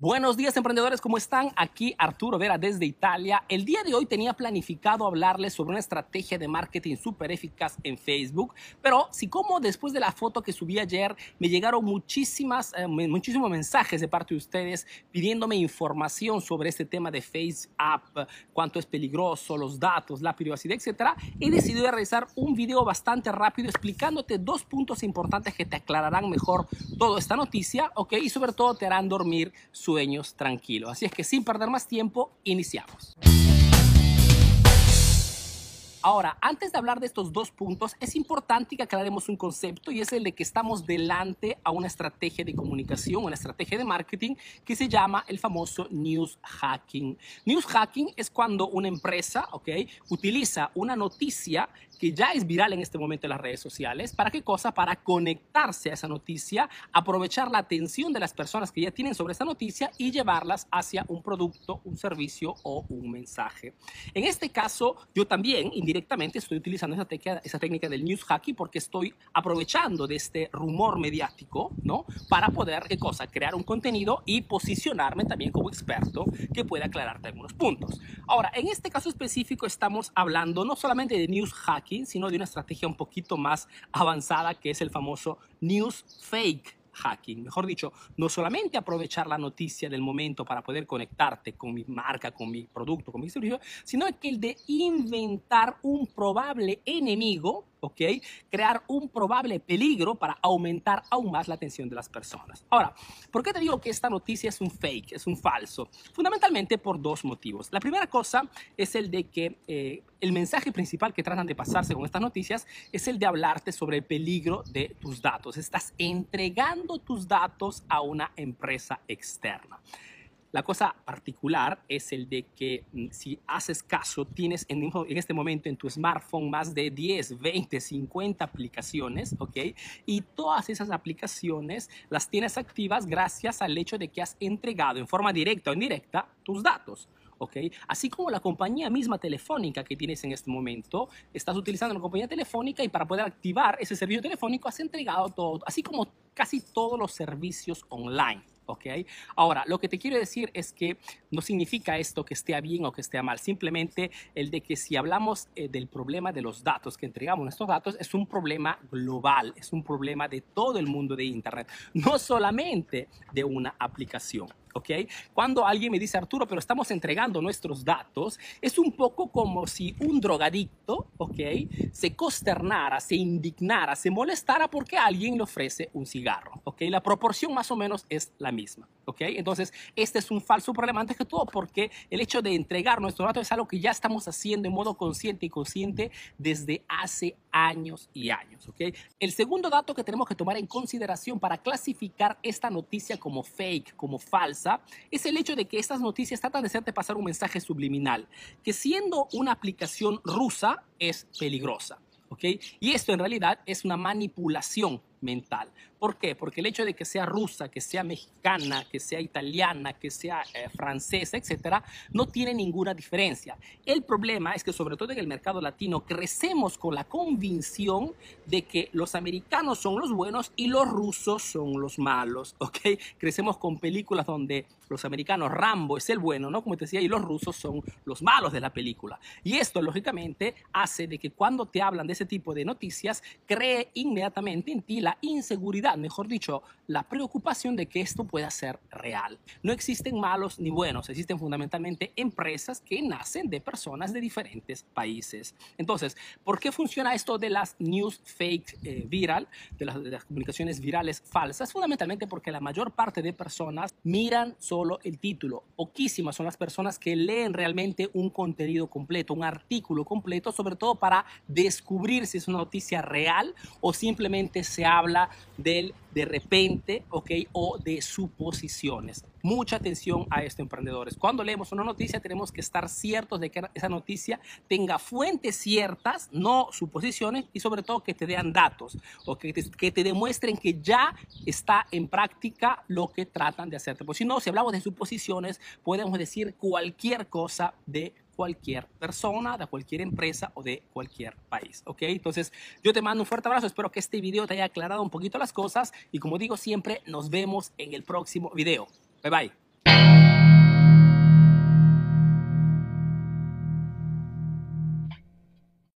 Buenos días emprendedores, ¿cómo están? Aquí Arturo Vera desde Italia. El día de hoy tenía planificado hablarles sobre una estrategia de marketing súper eficaz en Facebook, pero si como después de la foto que subí ayer me llegaron muchísimas, eh, muchísimos mensajes de parte de ustedes pidiéndome información sobre este tema de Face App, cuánto es peligroso, los datos, la privacidad, etc., he decidido realizar un video bastante rápido explicándote dos puntos importantes que te aclararán mejor toda esta noticia, ¿ok? Y sobre todo te harán dormir sueños tranquilos. Así es que sin perder más tiempo, iniciamos. Ahora, antes de hablar de estos dos puntos, es importante que aclaremos un concepto y es el de que estamos delante a una estrategia de comunicación, una estrategia de marketing que se llama el famoso news hacking. News hacking es cuando una empresa, ¿ok? Utiliza una noticia que ya es viral en este momento en las redes sociales. ¿Para qué cosa? Para conectarse a esa noticia, aprovechar la atención de las personas que ya tienen sobre esa noticia y llevarlas hacia un producto, un servicio o un mensaje. En este caso, yo también indirectamente estoy utilizando esa esa técnica del news hacking porque estoy aprovechando de este rumor mediático, ¿no? Para poder, ¿qué cosa? Crear un contenido y posicionarme también como experto que pueda aclararte algunos puntos. Ahora, en este caso específico estamos hablando no solamente de news hacking, sino de una estrategia un poquito más avanzada que es el famoso news fake hacking. Mejor dicho, no solamente aprovechar la noticia del momento para poder conectarte con mi marca, con mi producto, con mi servicio, sino que el de inventar un probable enemigo ¿ok? Crear un probable peligro para aumentar aún más la atención de las personas. Ahora, ¿por qué te digo que esta noticia es un fake, es un falso? Fundamentalmente por dos motivos. La primera cosa es el de que eh, el mensaje principal que tratan de pasarse con estas noticias es el de hablarte sobre el peligro de tus datos. Estás entregando tus datos a una empresa externa. La cosa particular es el de que mm, si haces caso, tienes en, este momento en tu smartphone más de 10, 20, 50 aplicaciones, ¿ok? Y todas esas aplicaciones las tienes activas gracias al hecho de que has entregado en forma directa o indirecta tus datos. ¿ok? Así como la compañía misma telefónica que tienes en este momento, estás utilizando la compañía telefónica y para poder activar ese servicio telefónico has entregado todo, así como casi todos los servicios online. ¿Ok? Ahora, lo que te quiero decir es que no significa esto que esté bien o que esté mal, simplemente el de que si hablamos eh, del problema de los datos, que entregamos nuestros datos, es un problema global, es un problema de todo el mundo de Internet, no solamente de una aplicación. ¿Ok? Cuando alguien me dice, Arturo, pero estamos entregando nuestros datos, es un poco como si un drogadicto, ¿ok? Se consternara, se indignara, se molestara porque alguien le ofrece un cigarro, ¿ok? La proporción más o menos es la misma, ¿ok? Entonces, este es un falso problema antes que todo porque el hecho de entregar nuestros datos es algo que ya estamos haciendo en modo consciente y consciente desde hace años y años, ¿ok? El segundo dato que tenemos que tomar en consideración para clasificar esta noticia como fake, como falsa, es el hecho de que estas noticias tratan de hacerte pasar un mensaje subliminal, que siendo una aplicación rusa es peligrosa. ¿ok? Y esto en realidad es una manipulación mental. ¿Por qué? Porque el hecho de que sea rusa, que sea mexicana, que sea italiana, que sea eh, francesa, etcétera, no tiene ninguna diferencia. El problema es que, sobre todo en el mercado latino, crecemos con la convicción de que los americanos son los buenos y los rusos son los malos, ¿ok? Crecemos con películas donde los americanos, Rambo es el bueno, ¿no? Como te decía, y los rusos son los malos de la película. Y esto, lógicamente, hace de que cuando te hablan de ese tipo de noticias, cree inmediatamente en ti la inseguridad, mejor dicho, la preocupación de que esto pueda ser real. No existen malos ni buenos, existen fundamentalmente empresas que nacen de personas de diferentes países. Entonces, ¿por qué funciona esto de las news fake eh, viral, de las, de las comunicaciones virales falsas? Fundamentalmente porque la mayor parte de personas miran solo el título. Poquísimas son las personas que leen realmente un contenido completo, un artículo completo, sobre todo para descubrir si es una noticia real o simplemente se ha habla del de repente, ¿ok? O de suposiciones. Mucha atención a esto, emprendedores. Cuando leemos una noticia, tenemos que estar ciertos de que esa noticia tenga fuentes ciertas, no suposiciones, y sobre todo que te den datos, o que te, demuestren que ya está en práctica lo que tratan de hacerte. Pues si no, si hablamos de suposiciones, podemos decir cualquier cosa de cualquier persona, de cualquier empresa o de cualquier país. ¿Ok? Entonces, yo te mando un fuerte abrazo. Espero que este video te haya aclarado un poquito las cosas. Y como digo siempre, nos vemos en el próximo video. Bye bye.